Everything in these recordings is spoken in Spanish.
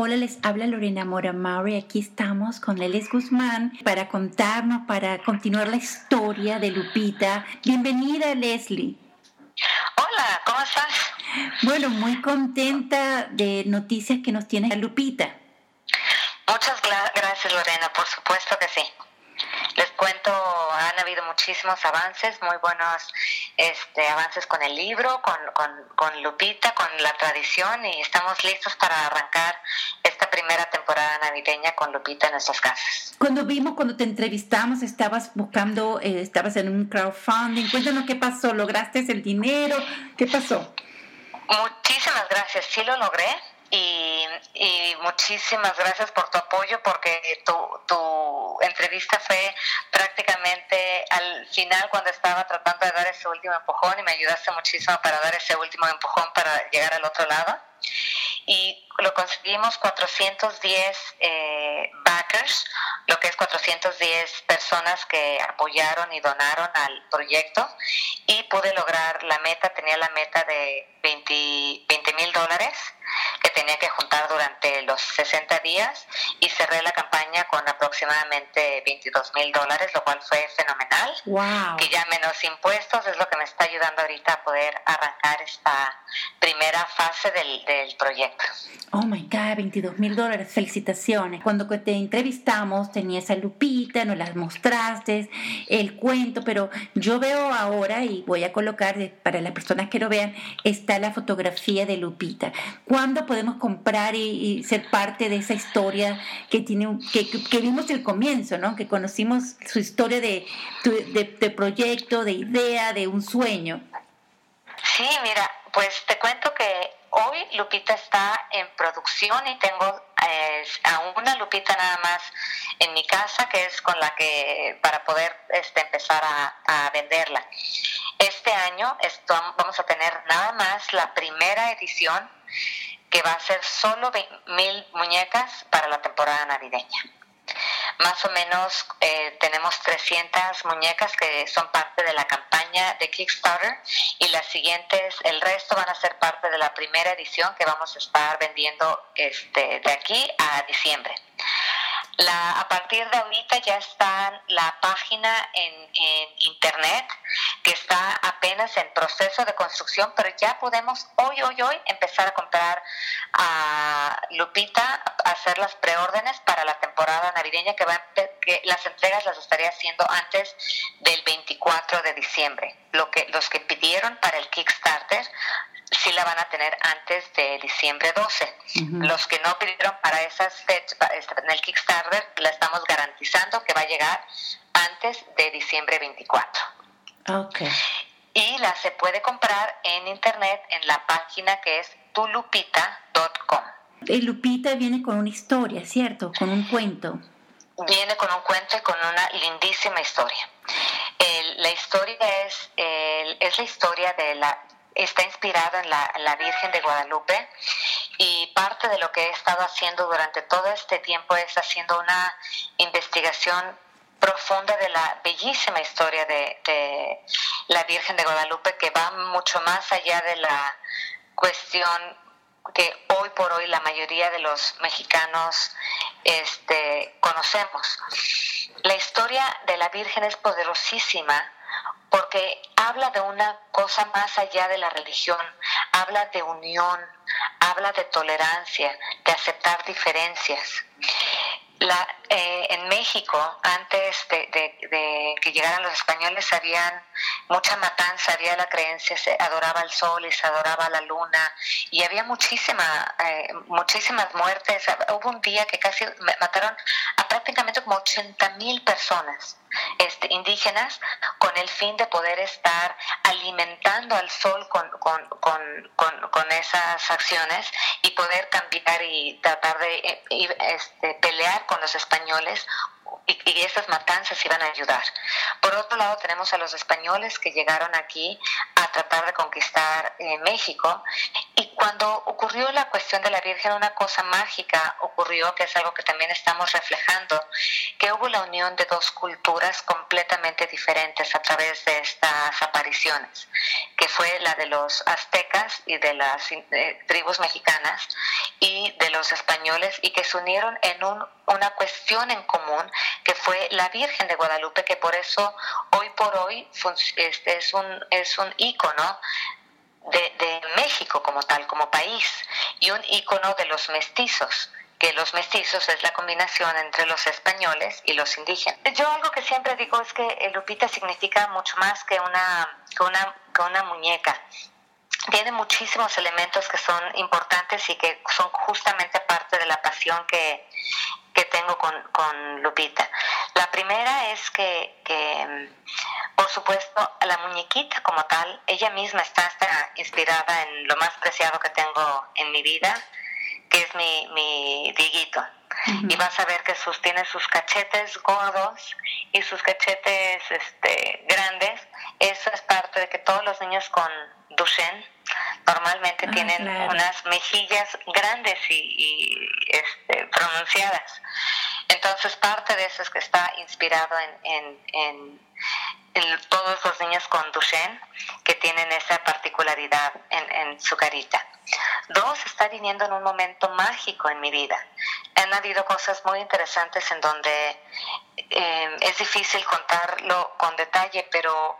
Hola, les habla Lorena Mora Mauri. Aquí estamos con Lelis Guzmán para contarnos, para continuar la historia de Lupita. Bienvenida, Leslie. Hola, ¿cómo estás? Bueno, muy contenta de noticias que nos tiene Lupita. Muchas gracias, Lorena, por supuesto que sí. Les cuento, han habido muchísimos avances, muy buenos este, avances con el libro, con, con, Lupita, con la tradición y estamos listos para arrancar esta primera temporada navideña con Lupita en nuestras casas. Cuando vimos, cuando te entrevistamos, estabas buscando, eh, estabas en un crowdfunding. Cuéntanos qué pasó, ¿lograste el dinero? ¿Qué pasó? Muchísimas gracias, sí lo logré y, muchísimas gracias por tu apoyo porque tu, tu entrevista fue prácticamente al final cuando estaba tratando de dar ese último empujón y me ayudaste muchísimo para dar ese último empujón para llegar al otro lado. Y lo conseguimos 410 eh, backers, lo que es 410 personas que apoyaron y donaron al proyecto y pude lograr la meta, tenía la meta de 20 mil dólares que tenía que juntar durante los 60 días y cerré la campaña con aproximadamente 22 mil dólares, lo cual fue fenomenal. Wow. Que ya menos impuestos es lo que me está ayudando ahorita a poder arrancar esta primera fase del, del proyecto. Oh my God, 22 mil dólares, felicitaciones. Cuando te entrevistamos tenías a Lupita, nos las mostraste, el cuento, pero yo veo ahora y voy a colocar para las personas que lo vean, está la fotografía de Lupita. ¿Cuándo podemos comprar y, ser parte de esa historia que tiene que, que, vimos el comienzo, ¿no? Que conocimos su historia de, de, de proyecto, de idea, de un sueño. Sí, mira, pues te cuento que hoy Lupita está en producción y tengo eh, a una Lupita nada más en mi casa, que es con la que para poder este, empezar a, venderla. Este año vamos a tener nada más la primera edición que va a ser solo mil muñecas para la temporada navideña. Más o menos eh, tenemos 300 muñecas que son parte de la campaña de Kickstarter y las siguientes, el resto van a ser parte de la primera edición que vamos a estar vendiendo este, de aquí a diciembre. A partir de ahorita ya está la página en, internet que está apenas en proceso de construcción, pero ya podemos hoy, hoy, hoy empezar a comprar a Lupita, hacer las preórdenes para la temporada navideña que, va, que las entregas las estaría haciendo antes del 24 de diciembre. Lo que, los que pidieron para el Kickstarter sí la van a tener antes de diciembre 12. Los que no pidieron para esas fechas, en el Kickstarter, la estamos garantizando que va a llegar antes de diciembre 24. Okay. Y la se puede comprar en internet en la página que es tulupita.com. Lupita viene con una historia, ¿cierto? Con un cuento. Viene con un cuento y con una lindísima historia. la historia es, es la historia de la, está inspirado en la, Virgen de Guadalupe y parte de lo que he estado haciendo durante todo este tiempo es haciendo una investigación profunda de la bellísima historia de, la Virgen de Guadalupe que va mucho más allá de la cuestión que hoy por hoy la mayoría de los mexicanos este, conocemos. La historia de la Virgen es poderosísima porque habla de una cosa más allá de la religión, habla de unión, habla de tolerancia, de aceptar diferencias. La, eh, en México, antes de, que llegaran los españoles, habían mucha matanza, había la creencia, se adoraba al sol y se adoraba la luna, y había muchísima, eh, muchísimas muertes. Hubo un día que casi mataron a prácticamente como 80 mil personas este, indígenas el fin de poder estar alimentando al sol con, con, con, con esas acciones y poder cambiar y tratar de eh, este, pelear con los españoles y, y, estas matanzas iban a ayudar. Por otro lado, tenemos a los españoles que llegaron aquí a tratar de conquistar eh, México y cuando ocurrió la cuestión de la Virgen, una cosa mágica ocurrió, que es algo que también estamos reflejando, que hubo la unión de dos culturas completamente diferentes a través de estas apariciones, que fue la de los aztecas y de las eh, tribus mexicanas y de los españoles, y que se unieron en una cuestión en común, que fue la Virgen de Guadalupe, que por eso hoy por hoy este, es un, es un de, México como tal, como país, y un icono de los mestizos que los mestizos es la combinación entre los españoles y los indígenas. Yo algo que siempre digo es que Lupita significa mucho más que una, que una, que una muñeca. Tiene muchísimos elementos que son importantes y que son justamente parte de la pasión que, que tengo con, con Lupita. La primera es que, que, por supuesto, la muñequita como tal, ella misma está, está inspirada en lo más preciado que tengo en mi vida, que es mi, mi diguito. Y vas a ver que sus, tiene sus cachetes gordos y sus cachetes este, grandes. Eso es parte de que todos los niños con Duchenne normalmente ah, tienen unas mejillas grandes y, este, pronunciadas. Entonces parte de eso es que está inspirado en, en, todos los niños con Duchenne que tienen esa particularidad en, su carita. Dos, está viniendo en un momento mágico en mi vida. Han habido cosas muy interesantes en donde eh, es difícil contarlo con detalle, pero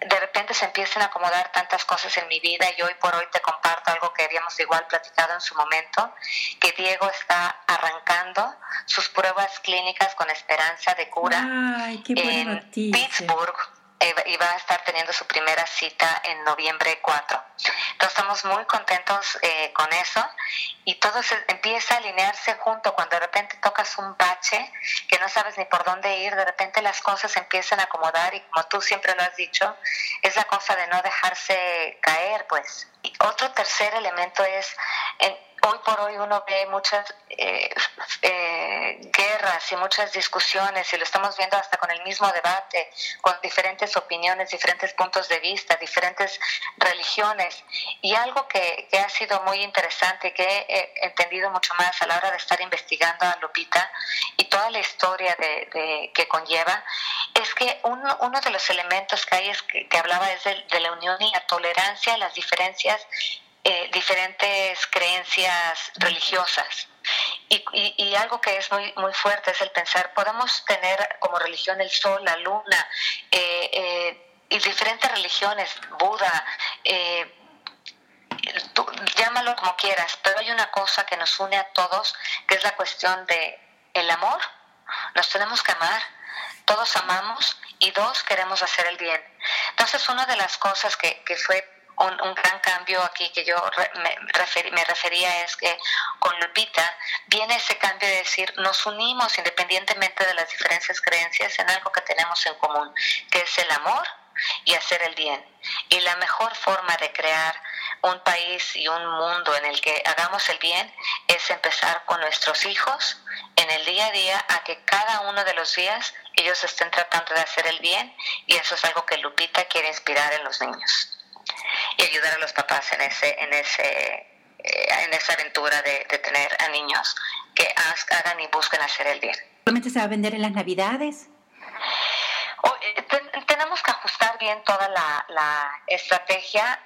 de repente se empiezan a acomodar tantas cosas en mi vida y hoy por hoy te comparto algo que habíamos igual platicado en su momento, que Diego está arrancando sus pruebas clínicas con esperanza de cura en Pittsburgh y va a estar teniendo su primera cita en noviembre 4. Entonces estamos muy contentos eh, con eso y todo se empieza a alinearse junto cuando de repente tocas un bache que no sabes ni por dónde ir, de repente las cosas empiezan a acomodar y como tú siempre lo has dicho, es la cosa de no dejarse caer, pues. Y otro tercer elemento es, en, hoy por hoy uno ve muchas eh, eh, y muchas discusiones y lo estamos viendo hasta con el mismo debate, con diferentes opiniones, diferentes puntos de vista, diferentes religiones. Y algo que, ha sido muy interesante, que he entendido mucho más a la hora de estar investigando a Lupita y toda la historia de, que conlleva, es que uno, uno, de los elementos que hay es que, hablaba es de, la unión y la tolerancia las diferencias eh, diferentes creencias religiosas. Y, algo que es muy, muy fuerte es el pensar, podemos tener como religión el sol, la luna, eh, eh, y diferentes religiones, Buda, llámalo como quieras, pero hay una cosa que nos une a todos, que es la cuestión de el amor. Nos tenemos que amar, todos amamos y dos queremos hacer el bien. Entonces una de las cosas que, que fue un, gran cambio aquí que yo me, me refería es que con Lupita viene ese cambio de decir, nos unimos independientemente de las diferentes creencias en algo que tenemos en común, que es el amor y hacer el bien. Y la mejor forma de crear un país y un mundo en el que hagamos el bien es empezar con nuestros hijos en el día a día a que cada uno de los días ellos estén tratando de hacer el bien y eso es algo que Lupita quiere inspirar en los niños y ayudar a los papás en ese en ese eh, en esa aventura de, tener a niños que hagan y busquen hacer el bien. ¿Solamente se va a vender en las Navidades? Eh, tenemos que ajustar bien toda la, estrategia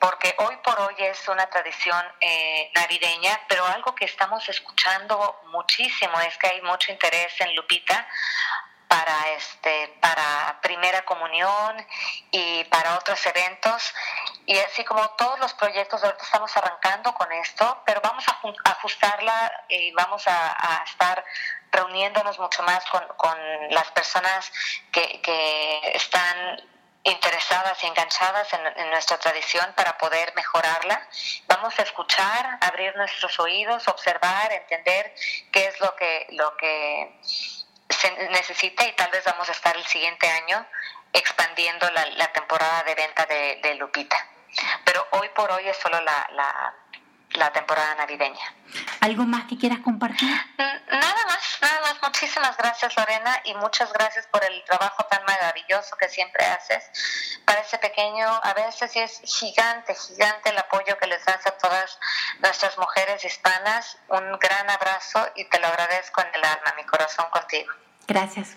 porque hoy por hoy es una tradición eh, navideña, pero algo que estamos escuchando muchísimo es que hay mucho interés en Lupita para este para primera comunión y para otros eventos y así como todos los proyectos ahorita estamos arrancando con esto pero vamos a, ajustarla y vamos a, estar reuniéndonos mucho más con, con las personas que, que están interesadas y enganchadas en, en, nuestra tradición para poder mejorarla. Vamos a escuchar, abrir nuestros oídos, observar, entender qué es lo que, lo que se necesita y tal vez vamos a estar el siguiente año expandiendo la, temporada de venta de, Lupita. Pero hoy por hoy es solo la, la temporada navideña. ¿Algo más que quieras compartir? Nada más, nada más. Muchísimas gracias Lorena y muchas gracias por el trabajo tan maravilloso que siempre haces. Parece pequeño, a veces es gigante, gigante el apoyo que les das a todas nuestras mujeres hispanas. Un gran abrazo y te lo agradezco en el alma, mi corazón contigo. Gracias.